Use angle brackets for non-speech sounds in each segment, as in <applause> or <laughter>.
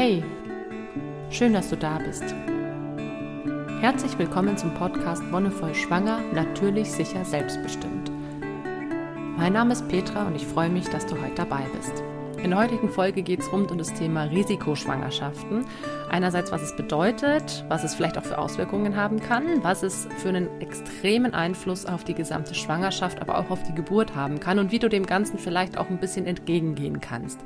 Hey, schön, dass du da bist. Herzlich willkommen zum Podcast Wonnevoll Schwanger, natürlich, sicher, selbstbestimmt. Mein Name ist Petra und ich freue mich, dass du heute dabei bist. In der heutigen Folge geht es rund um das Thema Risikoschwangerschaften. Einerseits, was es bedeutet, was es vielleicht auch für Auswirkungen haben kann, was es für einen extremen Einfluss auf die gesamte Schwangerschaft, aber auch auf die Geburt haben kann und wie du dem Ganzen vielleicht auch ein bisschen entgegengehen kannst.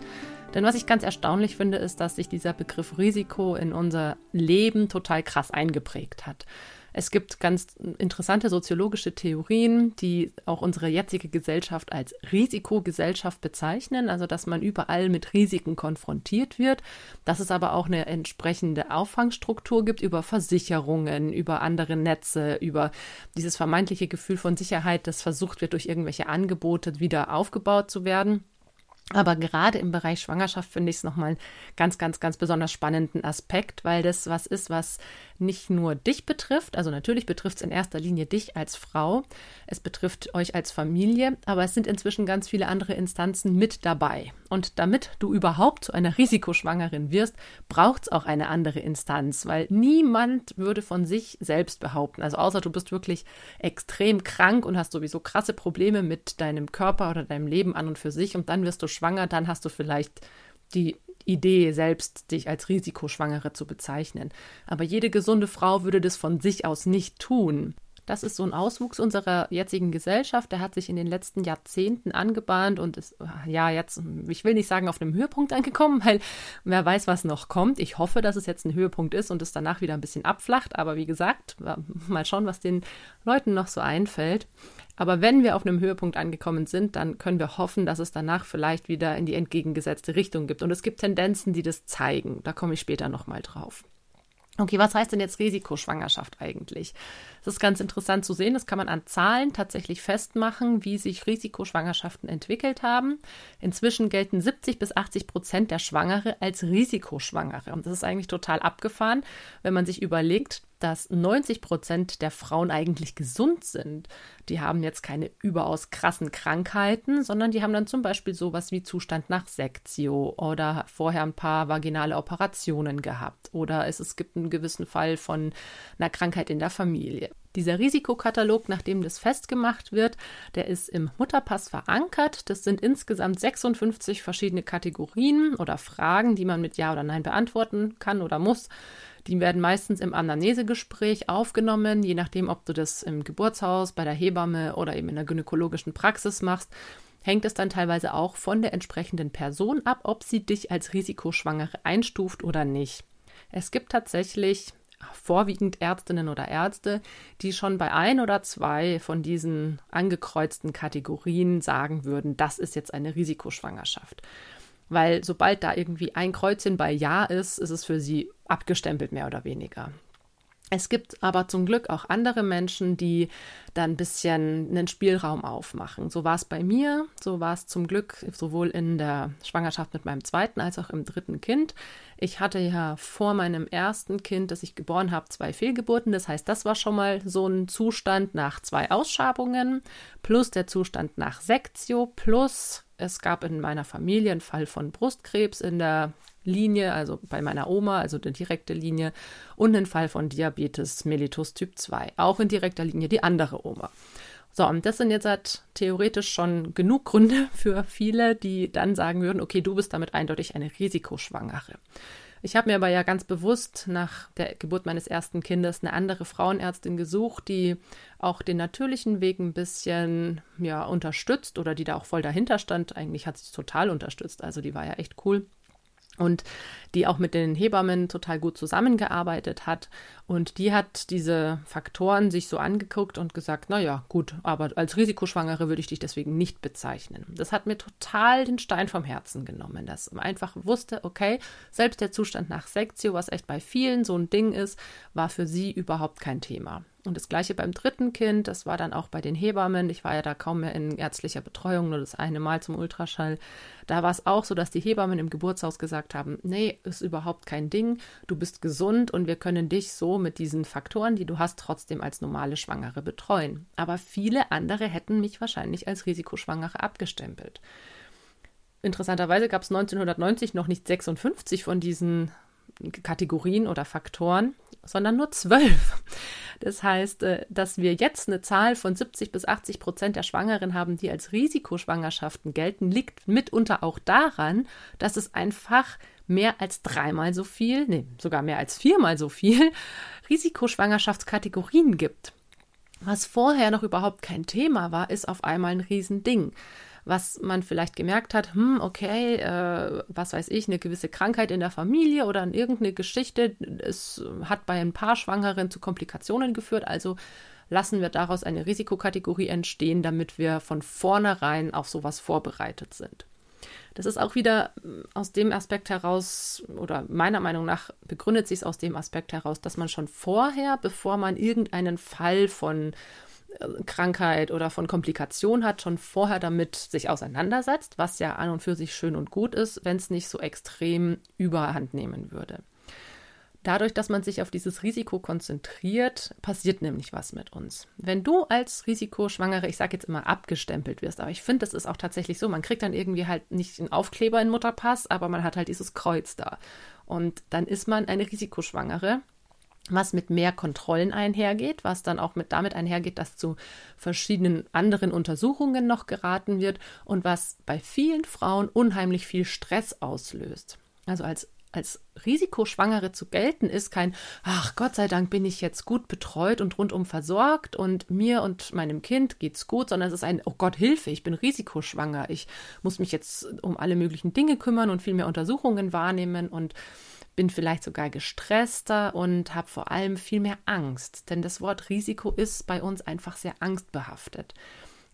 Denn was ich ganz erstaunlich finde, ist, dass sich dieser Begriff Risiko in unser Leben total krass eingeprägt hat. Es gibt ganz interessante soziologische Theorien, die auch unsere jetzige Gesellschaft als Risikogesellschaft bezeichnen, also dass man überall mit Risiken konfrontiert wird, dass es aber auch eine entsprechende Auffangstruktur gibt über Versicherungen, über andere Netze, über dieses vermeintliche Gefühl von Sicherheit, das versucht wird durch irgendwelche Angebote wieder aufgebaut zu werden. Aber gerade im Bereich Schwangerschaft finde ich es nochmal einen ganz, ganz, ganz besonders spannenden Aspekt, weil das was ist, was nicht nur dich betrifft, also natürlich betrifft es in erster Linie dich als Frau, es betrifft euch als Familie, aber es sind inzwischen ganz viele andere Instanzen mit dabei. Und damit du überhaupt zu einer Risikoschwangerin wirst, braucht es auch eine andere Instanz, weil niemand würde von sich selbst behaupten, also außer du bist wirklich extrem krank und hast sowieso krasse Probleme mit deinem Körper oder deinem Leben an und für sich und dann wirst du schwanger, dann hast du vielleicht die Idee, selbst dich als Risikoschwangere zu bezeichnen. Aber jede gesunde Frau würde das von sich aus nicht tun. Das ist so ein Auswuchs unserer jetzigen Gesellschaft. Der hat sich in den letzten Jahrzehnten angebahnt und ist, ja, jetzt, ich will nicht sagen, auf einem Höhepunkt angekommen, weil wer weiß, was noch kommt. Ich hoffe, dass es jetzt ein Höhepunkt ist und es danach wieder ein bisschen abflacht. Aber wie gesagt, mal schauen, was den Leuten noch so einfällt. Aber wenn wir auf einem Höhepunkt angekommen sind, dann können wir hoffen, dass es danach vielleicht wieder in die entgegengesetzte Richtung gibt. Und es gibt Tendenzen, die das zeigen. Da komme ich später nochmal drauf. Okay, was heißt denn jetzt Risikoschwangerschaft eigentlich? Das ist ganz interessant zu sehen. Das kann man an Zahlen tatsächlich festmachen, wie sich Risikoschwangerschaften entwickelt haben. Inzwischen gelten 70 bis 80 Prozent der Schwangere als Risikoschwangere. Und das ist eigentlich total abgefahren, wenn man sich überlegt, dass 90 Prozent der Frauen eigentlich gesund sind. Die haben jetzt keine überaus krassen Krankheiten, sondern die haben dann zum Beispiel sowas wie Zustand nach Sektio oder vorher ein paar vaginale Operationen gehabt oder es, es gibt einen gewissen Fall von einer Krankheit in der Familie. Dieser Risikokatalog, nachdem das festgemacht wird, der ist im Mutterpass verankert. Das sind insgesamt 56 verschiedene Kategorien oder Fragen, die man mit Ja oder Nein beantworten kann oder muss. Die werden meistens im Anamnesegespräch aufgenommen, je nachdem, ob du das im Geburtshaus, bei der Hebamme oder eben in der gynäkologischen Praxis machst hängt es dann teilweise auch von der entsprechenden Person ab, ob sie dich als Risikoschwangere einstuft oder nicht. Es gibt tatsächlich vorwiegend Ärztinnen oder Ärzte, die schon bei ein oder zwei von diesen angekreuzten Kategorien sagen würden, das ist jetzt eine Risikoschwangerschaft. Weil sobald da irgendwie ein Kreuzchen bei Ja ist, ist es für sie abgestempelt, mehr oder weniger. Es gibt aber zum Glück auch andere Menschen, die da ein bisschen einen Spielraum aufmachen. So war es bei mir, so war es zum Glück sowohl in der Schwangerschaft mit meinem zweiten als auch im dritten Kind. Ich hatte ja vor meinem ersten Kind, das ich geboren habe, zwei Fehlgeburten. Das heißt, das war schon mal so ein Zustand nach zwei Ausschabungen, plus der Zustand nach Sektio, plus es gab in meiner Familie einen Fall von Brustkrebs in der Linie, also bei meiner Oma, also die direkte Linie, und einen Fall von Diabetes mellitus Typ 2, auch in direkter Linie die andere Oma. So, und das sind jetzt halt theoretisch schon genug Gründe für viele, die dann sagen würden, okay, du bist damit eindeutig eine Risikoschwangere. Ich habe mir aber ja ganz bewusst nach der Geburt meines ersten Kindes eine andere Frauenärztin gesucht, die auch den natürlichen Weg ein bisschen ja, unterstützt oder die da auch voll dahinter stand. Eigentlich hat sie total unterstützt. Also die war ja echt cool und die auch mit den Hebammen total gut zusammengearbeitet hat. Und die hat diese Faktoren sich so angeguckt und gesagt, na ja, gut, aber als Risikoschwangere würde ich dich deswegen nicht bezeichnen. Das hat mir total den Stein vom Herzen genommen, dass man einfach wusste, okay, selbst der Zustand nach Sektio, was echt bei vielen so ein Ding ist, war für sie überhaupt kein Thema. Und das gleiche beim dritten Kind, das war dann auch bei den Hebammen. Ich war ja da kaum mehr in ärztlicher Betreuung, nur das eine Mal zum Ultraschall. Da war es auch so, dass die Hebammen im Geburtshaus gesagt haben, nee, ist überhaupt kein Ding, du bist gesund und wir können dich so mit diesen Faktoren, die du hast, trotzdem als normale Schwangere betreuen. Aber viele andere hätten mich wahrscheinlich als Risikoschwangere abgestempelt. interessanterweise gab es 1990 noch nicht 56 von diesen Kategorien oder Faktoren, sondern nur zwölf. Das heißt, äh, dass wir jetzt eine Zahl von 70 bis 80 Prozent der Schwangeren haben, die als Risikoschwangerschaften gelten, liegt mitunter auch daran, dass es einfach mehr als dreimal so viel, nee, sogar mehr als viermal so viel <laughs> Risikoschwangerschaftskategorien gibt. Was vorher noch überhaupt kein Thema war, ist auf einmal ein Riesending was man vielleicht gemerkt hat, hm, okay, äh, was weiß ich, eine gewisse Krankheit in der Familie oder in irgendeine Geschichte, es hat bei ein paar Schwangeren zu Komplikationen geführt, also lassen wir daraus eine Risikokategorie entstehen, damit wir von vornherein auf sowas vorbereitet sind. Das ist auch wieder aus dem Aspekt heraus, oder meiner Meinung nach begründet sich es aus dem Aspekt heraus, dass man schon vorher, bevor man irgendeinen Fall von Krankheit oder von Komplikation hat, schon vorher damit sich auseinandersetzt, was ja an und für sich schön und gut ist, wenn es nicht so extrem überhand nehmen würde. Dadurch, dass man sich auf dieses Risiko konzentriert, passiert nämlich was mit uns. Wenn du als Risikoschwangere, ich sage jetzt immer, abgestempelt wirst, aber ich finde, das ist auch tatsächlich so, man kriegt dann irgendwie halt nicht einen Aufkleber in Mutterpass, aber man hat halt dieses Kreuz da. Und dann ist man eine Risikoschwangere was mit mehr Kontrollen einhergeht, was dann auch mit damit einhergeht, dass zu verschiedenen anderen Untersuchungen noch geraten wird und was bei vielen Frauen unheimlich viel Stress auslöst. Also als als Risikoschwangere zu gelten ist kein, ach Gott sei Dank bin ich jetzt gut betreut und rundum versorgt und mir und meinem Kind geht's gut, sondern es ist ein, oh Gott, Hilfe, ich bin risikoschwanger, ich muss mich jetzt um alle möglichen Dinge kümmern und viel mehr Untersuchungen wahrnehmen und bin vielleicht sogar gestresster und habe vor allem viel mehr Angst. Denn das Wort Risiko ist bei uns einfach sehr angstbehaftet.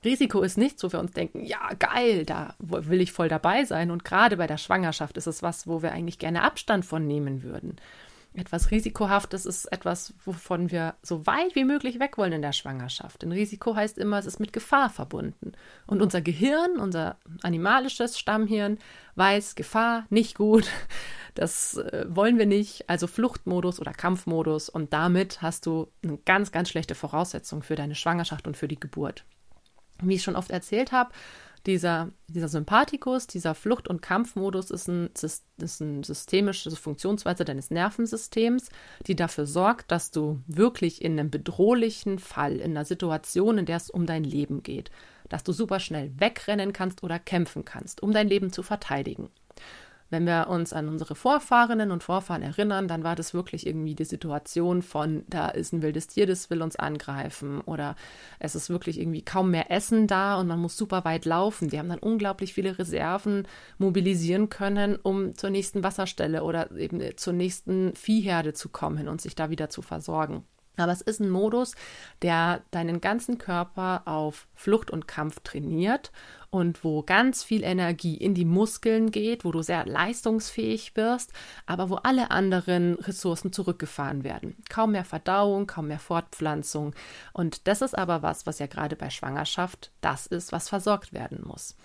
Risiko ist nichts, wo wir uns denken, ja, geil, da will ich voll dabei sein. Und gerade bei der Schwangerschaft ist es was, wo wir eigentlich gerne Abstand von nehmen würden. Etwas Risikohaftes ist etwas, wovon wir so weit wie möglich weg wollen in der Schwangerschaft. Denn Risiko heißt immer, es ist mit Gefahr verbunden. Und unser Gehirn, unser animalisches Stammhirn, weiß Gefahr nicht gut. <laughs> Das äh, wollen wir nicht. Also Fluchtmodus oder Kampfmodus. Und damit hast du eine ganz, ganz schlechte Voraussetzung für deine Schwangerschaft und für die Geburt. Wie ich schon oft erzählt habe, dieser, dieser Sympathikus, dieser Flucht- und Kampfmodus ist, ein, ist eine systemische Funktionsweise deines Nervensystems, die dafür sorgt, dass du wirklich in einem bedrohlichen Fall, in einer Situation, in der es um dein Leben geht, dass du super schnell wegrennen kannst oder kämpfen kannst, um dein Leben zu verteidigen. Wenn wir uns an unsere Vorfahrinnen und Vorfahren erinnern, dann war das wirklich irgendwie die Situation von, da ist ein wildes Tier, das will uns angreifen oder es ist wirklich irgendwie kaum mehr Essen da und man muss super weit laufen. Die haben dann unglaublich viele Reserven mobilisieren können, um zur nächsten Wasserstelle oder eben zur nächsten Viehherde zu kommen und sich da wieder zu versorgen. Aber es ist ein Modus, der deinen ganzen Körper auf Flucht und Kampf trainiert und wo ganz viel Energie in die Muskeln geht, wo du sehr leistungsfähig wirst, aber wo alle anderen Ressourcen zurückgefahren werden. Kaum mehr Verdauung, kaum mehr Fortpflanzung. Und das ist aber was, was ja gerade bei Schwangerschaft das ist, was versorgt werden muss.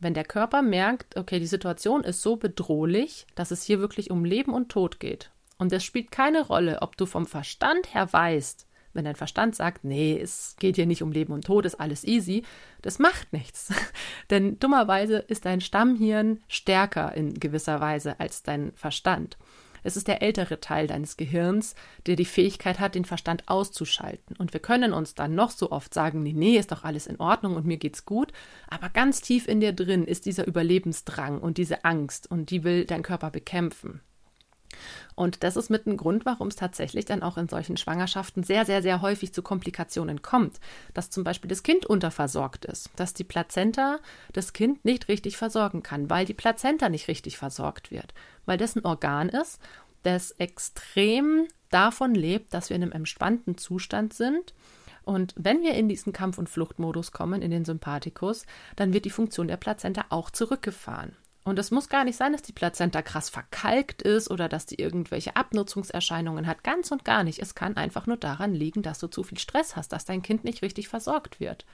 Wenn der Körper merkt, okay, die Situation ist so bedrohlich, dass es hier wirklich um Leben und Tod geht. Und es spielt keine Rolle, ob du vom Verstand her weißt, wenn dein Verstand sagt, nee, es geht hier nicht um Leben und Tod, ist alles easy, das macht nichts. <laughs> Denn dummerweise ist dein Stammhirn stärker in gewisser Weise als dein Verstand. Es ist der ältere Teil deines Gehirns, der die Fähigkeit hat, den Verstand auszuschalten. Und wir können uns dann noch so oft sagen, nee, nee, ist doch alles in Ordnung und mir geht's gut. Aber ganz tief in dir drin ist dieser Überlebensdrang und diese Angst und die will dein Körper bekämpfen. Und das ist mit ein Grund, warum es tatsächlich dann auch in solchen Schwangerschaften sehr, sehr, sehr häufig zu Komplikationen kommt. Dass zum Beispiel das Kind unterversorgt ist, dass die Plazenta das Kind nicht richtig versorgen kann, weil die Plazenta nicht richtig versorgt wird, weil das ein Organ ist, das extrem davon lebt, dass wir in einem entspannten Zustand sind. Und wenn wir in diesen Kampf- und Fluchtmodus kommen, in den Sympathikus, dann wird die Funktion der Plazenta auch zurückgefahren. Und es muss gar nicht sein, dass die Plazenta krass verkalkt ist oder dass die irgendwelche Abnutzungserscheinungen hat. Ganz und gar nicht. Es kann einfach nur daran liegen, dass du zu viel Stress hast, dass dein Kind nicht richtig versorgt wird.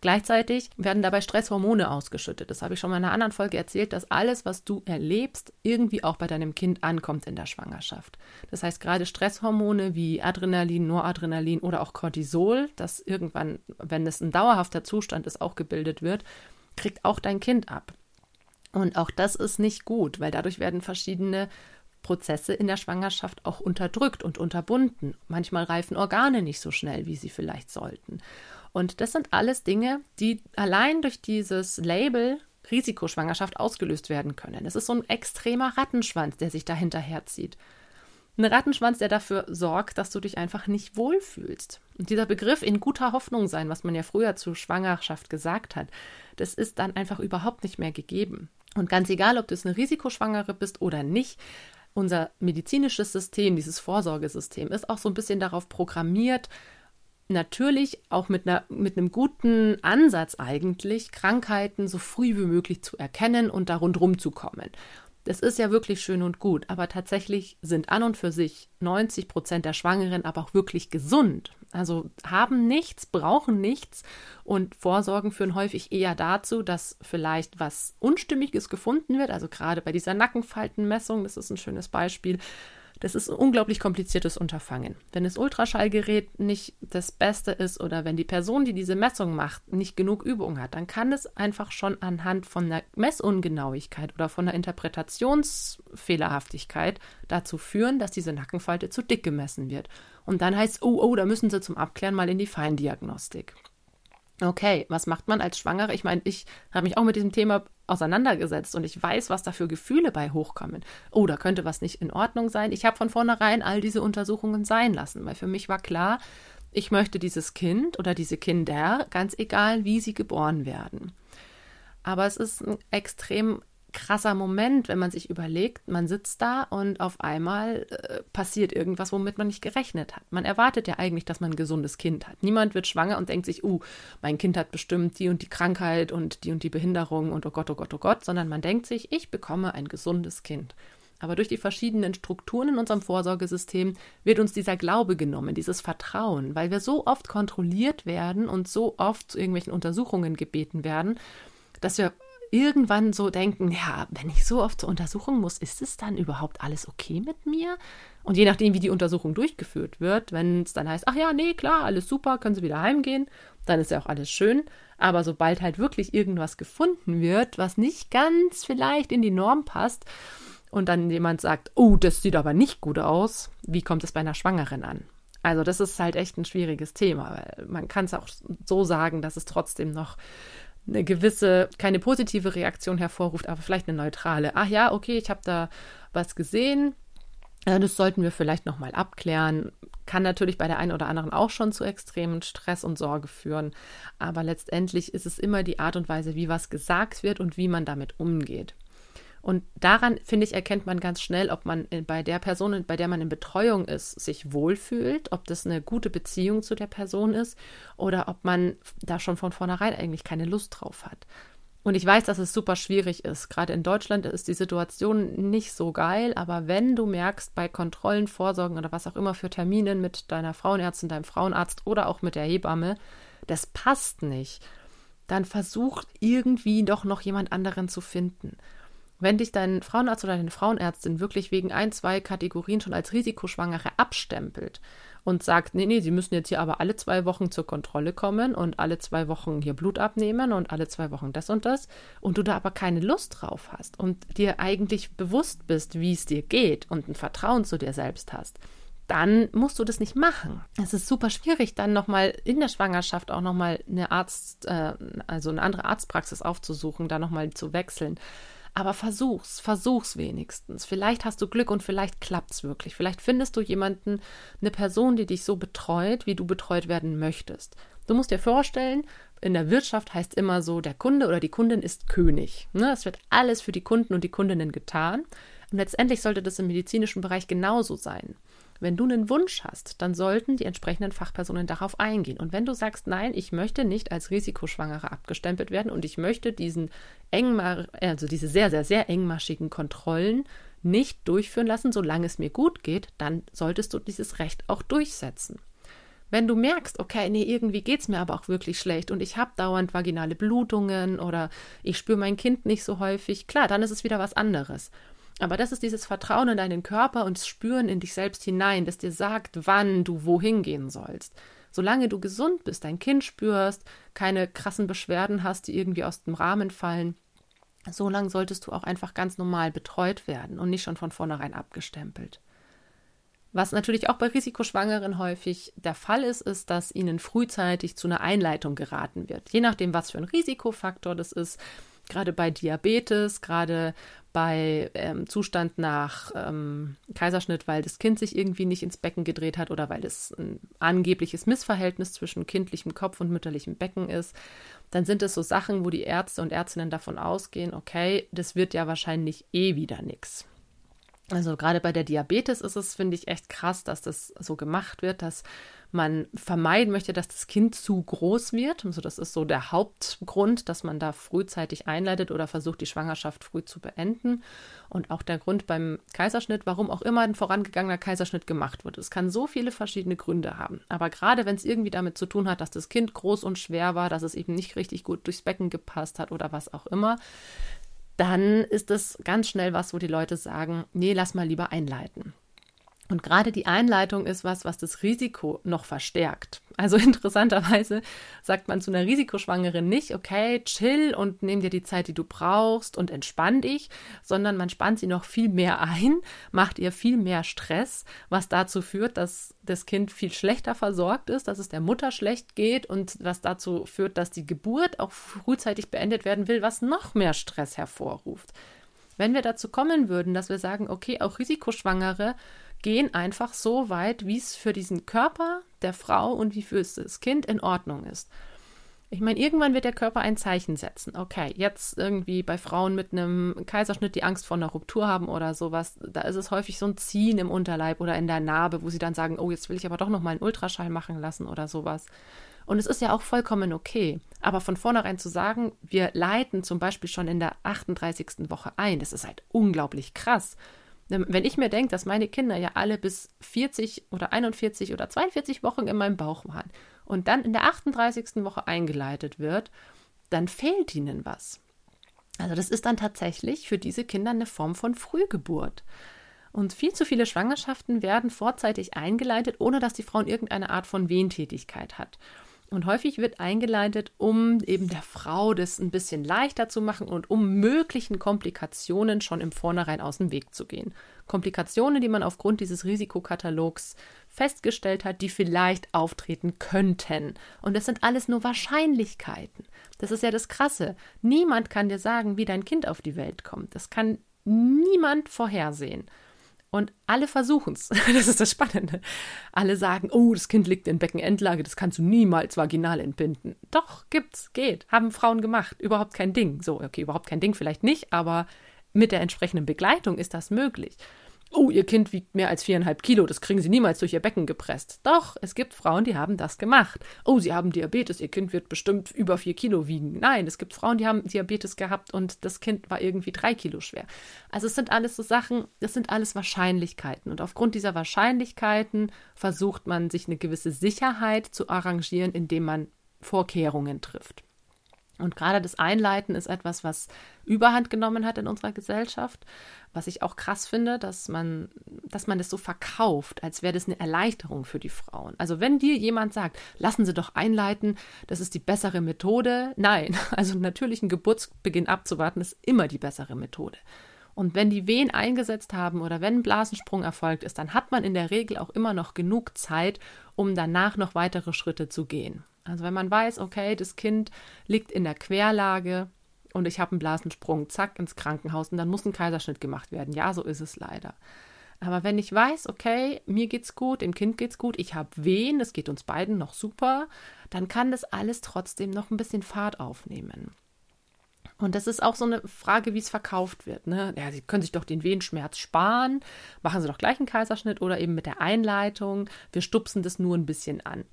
Gleichzeitig werden dabei Stresshormone ausgeschüttet. Das habe ich schon mal in einer anderen Folge erzählt, dass alles, was du erlebst, irgendwie auch bei deinem Kind ankommt in der Schwangerschaft. Das heißt, gerade Stresshormone wie Adrenalin, Noradrenalin oder auch Cortisol, das irgendwann, wenn es ein dauerhafter Zustand ist, auch gebildet wird, kriegt auch dein Kind ab. Und auch das ist nicht gut, weil dadurch werden verschiedene Prozesse in der Schwangerschaft auch unterdrückt und unterbunden. Manchmal reifen Organe nicht so schnell, wie sie vielleicht sollten. Und das sind alles Dinge, die allein durch dieses Label Risikoschwangerschaft ausgelöst werden können. Es ist so ein extremer Rattenschwanz, der sich dahinter herzieht. Ein Rattenschwanz, der dafür sorgt, dass du dich einfach nicht wohlfühlst. Und dieser Begriff in guter Hoffnung sein, was man ja früher zur Schwangerschaft gesagt hat, das ist dann einfach überhaupt nicht mehr gegeben. Und ganz egal, ob du eine Risikoschwangere bist oder nicht, unser medizinisches System, dieses Vorsorgesystem, ist auch so ein bisschen darauf programmiert, natürlich auch mit, einer, mit einem guten Ansatz eigentlich, Krankheiten so früh wie möglich zu erkennen und da rundherum zu kommen. Das ist ja wirklich schön und gut, aber tatsächlich sind an und für sich 90 Prozent der Schwangeren aber auch wirklich gesund. Also haben nichts, brauchen nichts und Vorsorgen führen häufig eher dazu, dass vielleicht was Unstimmiges gefunden wird. Also gerade bei dieser Nackenfaltenmessung, das ist ein schönes Beispiel, das ist ein unglaublich kompliziertes Unterfangen. Wenn das Ultraschallgerät nicht das Beste ist oder wenn die Person, die diese Messung macht, nicht genug Übung hat, dann kann es einfach schon anhand von einer Messungenauigkeit oder von einer Interpretationsfehlerhaftigkeit dazu führen, dass diese Nackenfalte zu dick gemessen wird. Und dann heißt es, oh, oh, da müssen Sie zum Abklären mal in die Feindiagnostik. Okay, was macht man als Schwangere? Ich meine, ich habe mich auch mit diesem Thema auseinandergesetzt und ich weiß, was da für Gefühle bei hochkommen. Oh, da könnte was nicht in Ordnung sein. Ich habe von vornherein all diese Untersuchungen sein lassen, weil für mich war klar, ich möchte dieses Kind oder diese Kinder, ganz egal, wie sie geboren werden. Aber es ist ein extrem krasser Moment, wenn man sich überlegt, man sitzt da und auf einmal äh, passiert irgendwas, womit man nicht gerechnet hat. Man erwartet ja eigentlich, dass man ein gesundes Kind hat. Niemand wird schwanger und denkt sich, uh, mein Kind hat bestimmt die und die Krankheit und die und die Behinderung und oh Gott, oh Gott, oh Gott, sondern man denkt sich, ich bekomme ein gesundes Kind. Aber durch die verschiedenen Strukturen in unserem Vorsorgesystem wird uns dieser Glaube genommen, dieses Vertrauen, weil wir so oft kontrolliert werden und so oft zu irgendwelchen Untersuchungen gebeten werden, dass wir irgendwann so denken, ja, wenn ich so oft zur Untersuchung muss, ist es dann überhaupt alles okay mit mir? Und je nachdem, wie die Untersuchung durchgeführt wird, wenn es dann heißt, ach ja, nee, klar, alles super, können Sie wieder heimgehen, dann ist ja auch alles schön. Aber sobald halt wirklich irgendwas gefunden wird, was nicht ganz vielleicht in die Norm passt, und dann jemand sagt, oh, das sieht aber nicht gut aus, wie kommt es bei einer Schwangeren an? Also das ist halt echt ein schwieriges Thema, weil man kann es auch so sagen, dass es trotzdem noch eine gewisse, keine positive Reaktion hervorruft, aber vielleicht eine neutrale. Ach ja, okay, ich habe da was gesehen. Äh, das sollten wir vielleicht nochmal abklären. Kann natürlich bei der einen oder anderen auch schon zu extremen Stress und Sorge führen. Aber letztendlich ist es immer die Art und Weise, wie was gesagt wird und wie man damit umgeht. Und daran, finde ich, erkennt man ganz schnell, ob man bei der Person, bei der man in Betreuung ist, sich wohlfühlt, ob das eine gute Beziehung zu der Person ist oder ob man da schon von vornherein eigentlich keine Lust drauf hat. Und ich weiß, dass es super schwierig ist. Gerade in Deutschland ist die Situation nicht so geil, aber wenn du merkst, bei Kontrollen, Vorsorgen oder was auch immer für Terminen mit deiner Frauenärztin, deinem Frauenarzt oder auch mit der Hebamme, das passt nicht, dann versuch irgendwie doch noch jemand anderen zu finden. Wenn dich dein Frauenarzt oder deine Frauenärztin wirklich wegen ein, zwei Kategorien schon als Risikoschwangere abstempelt und sagt, nee, nee, sie müssen jetzt hier aber alle zwei Wochen zur Kontrolle kommen und alle zwei Wochen hier Blut abnehmen und alle zwei Wochen das und das und du da aber keine Lust drauf hast und dir eigentlich bewusst bist, wie es dir geht und ein Vertrauen zu dir selbst hast, dann musst du das nicht machen. Es ist super schwierig, dann nochmal in der Schwangerschaft auch nochmal eine Arzt, äh, also eine andere Arztpraxis aufzusuchen, da nochmal zu wechseln. Aber versuch's, versuch's wenigstens. Vielleicht hast du Glück und vielleicht klappt's wirklich. Vielleicht findest du jemanden, eine Person, die dich so betreut, wie du betreut werden möchtest. Du musst dir vorstellen, in der Wirtschaft heißt immer so, der Kunde oder die Kundin ist König. Ne? Es wird alles für die Kunden und die Kundinnen getan. Und letztendlich sollte das im medizinischen Bereich genauso sein. Wenn du einen Wunsch hast, dann sollten die entsprechenden Fachpersonen darauf eingehen. Und wenn du sagst, nein, ich möchte nicht als Risikoschwangere abgestempelt werden und ich möchte diesen engmar also diese sehr, sehr, sehr engmaschigen Kontrollen nicht durchführen lassen, solange es mir gut geht, dann solltest du dieses Recht auch durchsetzen. Wenn du merkst, okay, nee, irgendwie geht es mir aber auch wirklich schlecht und ich habe dauernd vaginale Blutungen oder ich spüre mein Kind nicht so häufig, klar, dann ist es wieder was anderes. Aber das ist dieses Vertrauen in deinen Körper und das Spüren in dich selbst hinein, das dir sagt, wann du wohin gehen sollst. Solange du gesund bist, dein Kind spürst, keine krassen Beschwerden hast, die irgendwie aus dem Rahmen fallen, so lange solltest du auch einfach ganz normal betreut werden und nicht schon von vornherein abgestempelt. Was natürlich auch bei Risikoschwangeren häufig der Fall ist, ist, dass ihnen frühzeitig zu einer Einleitung geraten wird. Je nachdem, was für ein Risikofaktor das ist, gerade bei Diabetes, gerade bei ähm, Zustand nach ähm, Kaiserschnitt, weil das Kind sich irgendwie nicht ins Becken gedreht hat oder weil es ein angebliches Missverhältnis zwischen kindlichem Kopf und mütterlichem Becken ist, dann sind es so Sachen, wo die Ärzte und Ärztinnen davon ausgehen, okay, das wird ja wahrscheinlich eh wieder nichts. Also gerade bei der Diabetes ist es, finde ich, echt krass, dass das so gemacht wird, dass man vermeiden möchte, dass das Kind zu groß wird. Also das ist so der Hauptgrund, dass man da frühzeitig einleitet oder versucht, die Schwangerschaft früh zu beenden. Und auch der Grund beim Kaiserschnitt, warum auch immer ein vorangegangener Kaiserschnitt gemacht wird. Es kann so viele verschiedene Gründe haben. Aber gerade wenn es irgendwie damit zu tun hat, dass das Kind groß und schwer war, dass es eben nicht richtig gut durchs Becken gepasst hat oder was auch immer, dann ist das ganz schnell was, wo die Leute sagen, nee, lass mal lieber einleiten. Und gerade die Einleitung ist was, was das Risiko noch verstärkt. Also <laughs> interessanterweise sagt man zu einer Risikoschwangeren nicht, okay, chill und nimm dir die Zeit, die du brauchst und entspann dich, sondern man spannt sie noch viel mehr ein, macht ihr viel mehr Stress, was dazu führt, dass das Kind viel schlechter versorgt ist, dass es der Mutter schlecht geht und was dazu führt, dass die Geburt auch frühzeitig beendet werden will, was noch mehr Stress hervorruft. Wenn wir dazu kommen würden, dass wir sagen, okay, auch Risikoschwangere gehen einfach so weit, wie es für diesen Körper der Frau und wie für das Kind in Ordnung ist. Ich meine, irgendwann wird der Körper ein Zeichen setzen. Okay, jetzt irgendwie bei Frauen mit einem Kaiserschnitt, die Angst vor einer Ruptur haben oder sowas, da ist es häufig so ein Ziehen im Unterleib oder in der Narbe, wo sie dann sagen, oh, jetzt will ich aber doch noch mal einen Ultraschall machen lassen oder sowas. Und es ist ja auch vollkommen okay. Aber von vornherein zu sagen, wir leiten zum Beispiel schon in der 38. Woche ein, das ist halt unglaublich krass. Wenn ich mir denke, dass meine Kinder ja alle bis 40 oder 41 oder 42 Wochen in meinem Bauch waren und dann in der 38. Woche eingeleitet wird, dann fehlt ihnen was. Also das ist dann tatsächlich für diese Kinder eine Form von Frühgeburt. Und viel zu viele Schwangerschaften werden vorzeitig eingeleitet, ohne dass die Frau irgendeine Art von Wehentätigkeit hat. Und häufig wird eingeleitet, um eben der Frau das ein bisschen leichter zu machen und um möglichen Komplikationen schon im Vornherein aus dem Weg zu gehen. Komplikationen, die man aufgrund dieses Risikokatalogs festgestellt hat, die vielleicht auftreten könnten. Und das sind alles nur Wahrscheinlichkeiten. Das ist ja das Krasse. Niemand kann dir sagen, wie dein Kind auf die Welt kommt. Das kann niemand vorhersehen. Und alle versuchen es. <laughs> Das ist das Spannende. Alle sagen, oh, das Kind liegt in Beckenendlage, das kannst du niemals vaginal entbinden. Doch, gibt's, geht. Haben Frauen gemacht. Überhaupt kein Ding. So, okay, überhaupt kein Ding vielleicht nicht, aber mit der entsprechenden Begleitung ist das möglich oh, ihr Kind wiegt mehr als viereinhalb Kilo, das kriegen sie niemals durch ihr Becken gepresst. Doch, es gibt Frauen, die haben das gemacht. Oh, sie haben Diabetes, ihr Kind wird bestimmt über vier Kilo wiegen. Nein, es gibt Frauen, die haben Diabetes gehabt und das Kind war irgendwie drei Kilo schwer. Also es sind alles so Sachen, das sind alles Wahrscheinlichkeiten. Und aufgrund dieser Wahrscheinlichkeiten versucht man, sich eine gewisse Sicherheit zu arrangieren, indem man Vorkehrungen trifft. Und gerade das Einleiten ist etwas, was Überhand genommen hat in unserer Gesellschaft, was ich auch krass finde, dass man, dass man das so verkauft, als wäre das eine Erleichterung für die Frauen. Also wenn dir jemand sagt, lassen Sie doch einleiten, das ist die bessere Methode, nein, <laughs> also natürlichen Geburtsbeginn abzuwarten ist immer die bessere Methode. Und wenn die Wehen eingesetzt haben oder wenn ein Blasensprung erfolgt ist, dann hat man in der Regel auch immer noch genug Zeit, um danach noch weitere Schritte zu gehen. Also wenn man weiß, okay, das Kind liegt in der Querlage und ich habe einen Blasensprung, zack, ins Krankenhaus und dann muss ein Kaiserschnitt gemacht werden. Ja, so ist es leider. Aber wenn ich weiß, okay, mir geht's gut, dem Kind geht's gut, ich habe Wehen, es geht uns beiden noch super, dann kann das alles trotzdem noch ein bisschen Fahrt aufnehmen. Und das ist auch so eine Frage, wie es verkauft wird. Ne? Ja, Sie können sich doch den Wehenschmerz sparen, machen Sie doch gleich einen Kaiserschnitt oder eben mit der Einleitung, wir stupsen das nur ein bisschen an.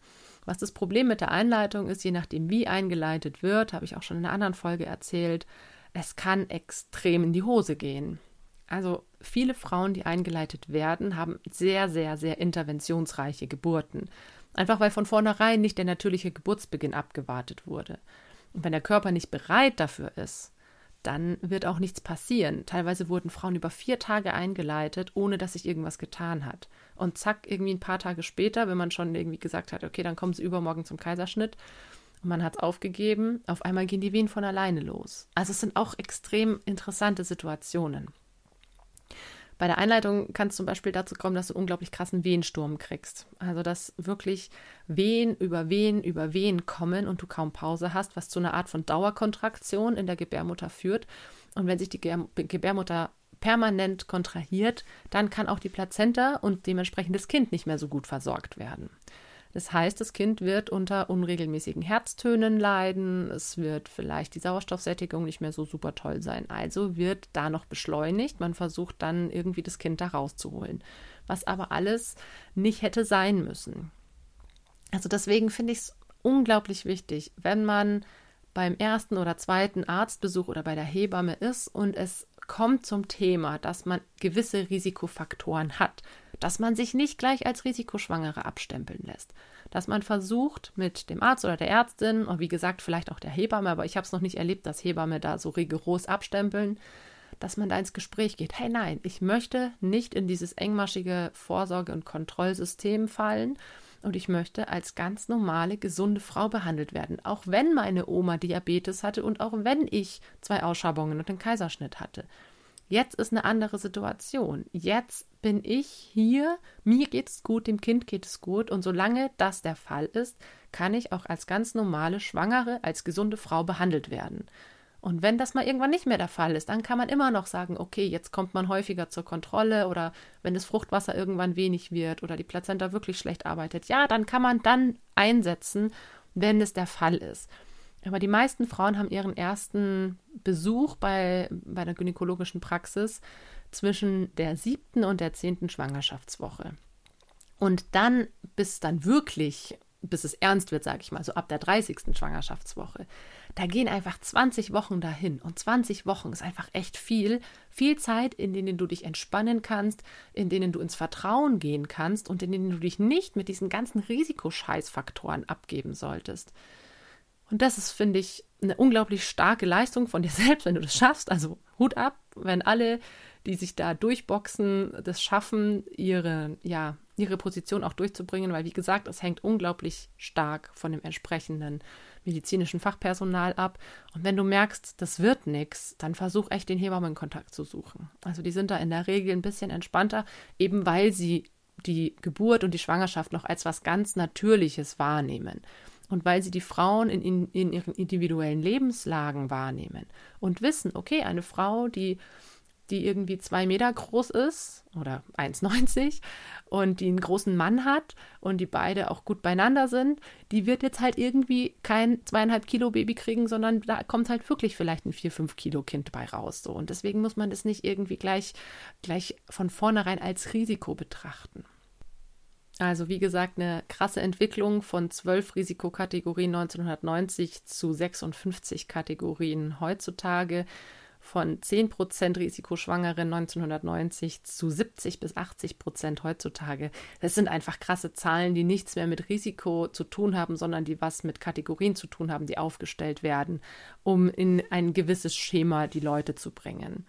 Was das Problem mit der Einleitung ist, je nachdem wie eingeleitet wird, habe ich auch schon in einer anderen Folge erzählt, es kann extrem in die Hose gehen. Also viele Frauen, die eingeleitet werden, haben sehr, sehr, sehr interventionsreiche Geburten. Einfach weil von vornherein nicht der natürliche Geburtsbeginn abgewartet wurde. Und wenn der Körper nicht bereit dafür ist, dann wird auch nichts passieren. Teilweise wurden Frauen über vier Tage eingeleitet, ohne dass sich irgendwas getan hat. Und zack, irgendwie ein paar Tage später, wenn man schon irgendwie gesagt hat, okay, dann kommen sie übermorgen zum Kaiserschnitt, man hat es aufgegeben, auf einmal gehen die Wehen von alleine los. Also es sind auch extrem interessante Situationen. Bei der Einleitung kann es zum Beispiel dazu kommen, dass du unglaublich krassen Wehensturm kriegst. Also dass wirklich Wehen über Wehen über Wehen kommen und du kaum Pause hast, was zu einer Art von Dauerkontraktion in der Gebärmutter führt. Und wenn sich die Gebärmutter permanent kontrahiert, dann kann auch die Plazenta und dementsprechend das Kind nicht mehr so gut versorgt werden. Das heißt, das Kind wird unter unregelmäßigen Herztönen leiden, es wird vielleicht die Sauerstoffsättigung nicht mehr so super toll sein. Also wird da noch beschleunigt, man versucht dann irgendwie das Kind da rauszuholen, was aber alles nicht hätte sein müssen. Also deswegen finde ich es unglaublich wichtig, wenn man beim ersten oder zweiten Arztbesuch oder bei der Hebamme ist und es kommt zum Thema, dass man gewisse Risikofaktoren hat, dass man sich nicht gleich als Risikoschwangere abstempeln lässt, dass man versucht mit dem Arzt oder der Ärztin und wie gesagt vielleicht auch der Hebamme, aber ich habe es noch nicht erlebt, dass Hebamme da so rigoros abstempeln, dass man da ins Gespräch geht. Hey nein, ich möchte nicht in dieses engmaschige Vorsorge- und Kontrollsystem fallen und ich möchte als ganz normale, gesunde Frau behandelt werden, auch wenn meine Oma Diabetes hatte und auch wenn ich zwei Ausschabungen und einen Kaiserschnitt hatte. Jetzt ist eine andere Situation. Jetzt bin ich hier, mir geht es gut, dem Kind geht es gut und solange das der Fall ist, kann ich auch als ganz normale Schwangere, als gesunde Frau behandelt werden. Und wenn das mal irgendwann nicht mehr der Fall ist, dann kann man immer noch sagen, okay, jetzt kommt man häufiger zur Kontrolle oder wenn das Fruchtwasser irgendwann wenig wird oder die Plazenta wirklich schlecht arbeitet, ja, dann kann man dann einsetzen, wenn es der Fall ist. Aber die meisten Frauen haben ihren ersten Besuch bei, bei der gynäkologischen Praxis zwischen der siebten und der zehnten Schwangerschaftswoche. Und dann, bis dann wirklich, bis es ernst wird, sage ich mal, so ab der 30. Schwangerschaftswoche, da gehen einfach 20 Wochen dahin. Und 20 Wochen ist einfach echt viel. Viel Zeit, in denen du dich entspannen kannst, in denen du ins Vertrauen gehen kannst und in denen du dich nicht mit diesen ganzen Risikoscheißfaktoren abgeben solltest. Und das ist, finde ich, eine unglaublich starke Leistung von dir <laughs> selbst, wenn du das schaffst. Also Hut ab, wenn alle, die sich da durchboxen, das schaffen, ihre, ja, ihre Position auch durchzubringen, weil wie gesagt, es hängt unglaublich stark von dem entsprechenden medizinischen Fachpersonal ab. Und wenn du merkst, das wird nichts, dann versuch echt den Hebammenkontakt zu suchen. Also die sind da in der Regel ein bisschen entspannter, eben weil sie die Geburt und die Schwangerschaft noch als was ganz Natürliches wahrnehmen und weil sie die Frauen in, in, in ihren individuellen Lebenslagen wahrnehmen und wissen, okay, eine Frau, die, die irgendwie zwei Meter groß ist oder 1,90 und die einen großen Mann hat und die beide auch gut beieinander sind, die wird jetzt halt irgendwie kein zweieinhalb Kilo Baby kriegen, sondern da kommt halt wirklich vielleicht ein vier, fünf Kilo Kind bei raus. So. Und deswegen muss man das nicht irgendwie gleich, gleich von vornherein als Risiko betrachten. Also wie gesagt, eine krasse Entwicklung von zwölf Risikokategorien 1990 zu 56 Kategorien heutzutage, von 10% Risikoschwangeren 1990 zu 70 bis 80 Prozent heutzutage. Das sind einfach krasse Zahlen, die nichts mehr mit Risiko zu tun haben, sondern die was mit Kategorien zu tun haben, die aufgestellt werden, um in ein gewisses Schema die Leute zu bringen.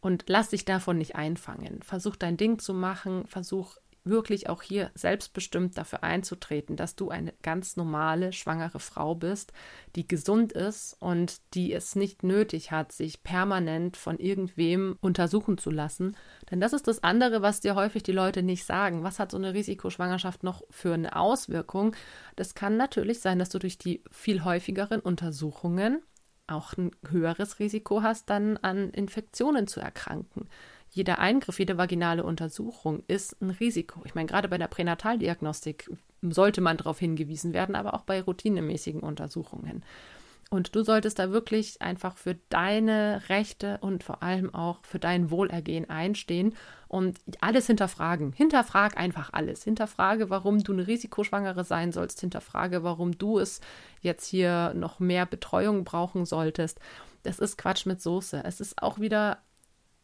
Und lass dich davon nicht einfangen. Versuch dein Ding zu machen, versuch wirklich auch hier selbstbestimmt dafür einzutreten, dass du eine ganz normale schwangere Frau bist, die gesund ist und die es nicht nötig hat, sich permanent von irgendwem untersuchen zu lassen. Denn das ist das andere, was dir häufig die Leute nicht sagen. Was hat so eine Risikoschwangerschaft noch für eine Auswirkung? Das kann natürlich sein, dass du durch die viel häufigeren Untersuchungen auch ein höheres Risiko hast, dann an Infektionen zu erkranken jeder Eingriff, jede vaginale Untersuchung ist ein Risiko. Ich meine, gerade bei der Pränataldiagnostik sollte man darauf hingewiesen werden, aber auch bei routinemäßigen Untersuchungen. Und du solltest da wirklich einfach für deine Rechte und vor allem auch für dein Wohlergehen einstehen und alles hinterfragen. Hinterfrag einfach alles. Hinterfrage, warum du eine Risikoschwangere sein sollst. Hinterfrage, warum du es jetzt hier noch mehr Betreuung brauchen solltest. Das ist Quatsch mit Soße. Es ist auch wieder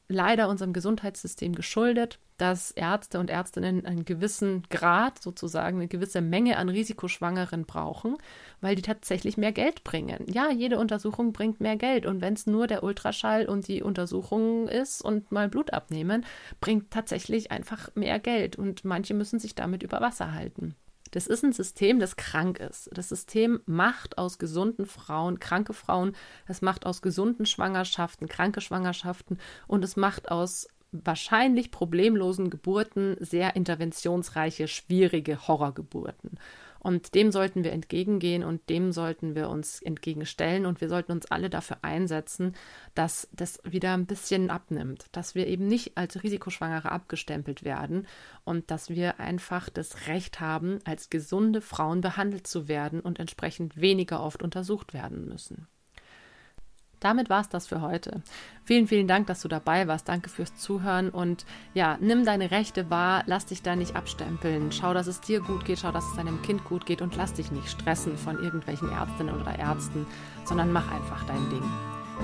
leider unserem Gesundheitssystem geschuldet, dass Ärzte und Ärztinnen einen gewissen Grad, sozusagen eine gewisse Menge an Risikoschwangeren brauchen, weil die tatsächlich mehr Geld bringen. Ja, jede Untersuchung bringt mehr Geld und wenn es nur der Ultraschall und die Untersuchung ist und mal Blut abnehmen, bringt tatsächlich einfach mehr Geld und manche müssen sich damit über Wasser halten. Das ist ein System, das krank ist. Das System macht aus gesunden Frauen kranke Frauen, es macht aus gesunden Schwangerschaften kranke Schwangerschaften und es macht aus wahrscheinlich problemlosen Geburten sehr interventionsreiche, schwierige Horrorgeburten. Und dem sollten wir entgegengehen und dem sollten wir uns entgegenstellen und wir sollten uns alle dafür einsetzen, dass das wieder ein bisschen abnimmt, dass wir eben nicht als Risikoschwangere abgestempelt werden und dass wir einfach das Recht haben, als gesunde Frauen behandelt zu werden und entsprechend weniger oft untersucht werden müssen. Damit war es das für heute. Vielen, vielen Dank, dass du dabei warst. Danke fürs Zuhören und ja, nimm deine Rechte wahr, lass dich da nicht abstempeln. Schau, dass es dir gut geht, schau, dass es deinem Kind gut geht und lass dich nicht stressen von irgendwelchen Ärztinnen oder Ärzten, sondern mach einfach dein Ding.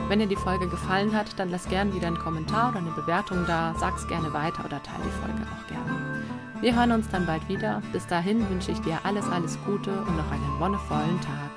Wenn dir die Folge gefallen hat, dann lass gerne wieder einen Kommentar oder eine Bewertung da, sag's gerne weiter oder teile die Folge auch gerne. Wir hören uns dann bald wieder. Bis dahin wünsche ich dir alles, alles Gute und noch einen wonnevollen Tag.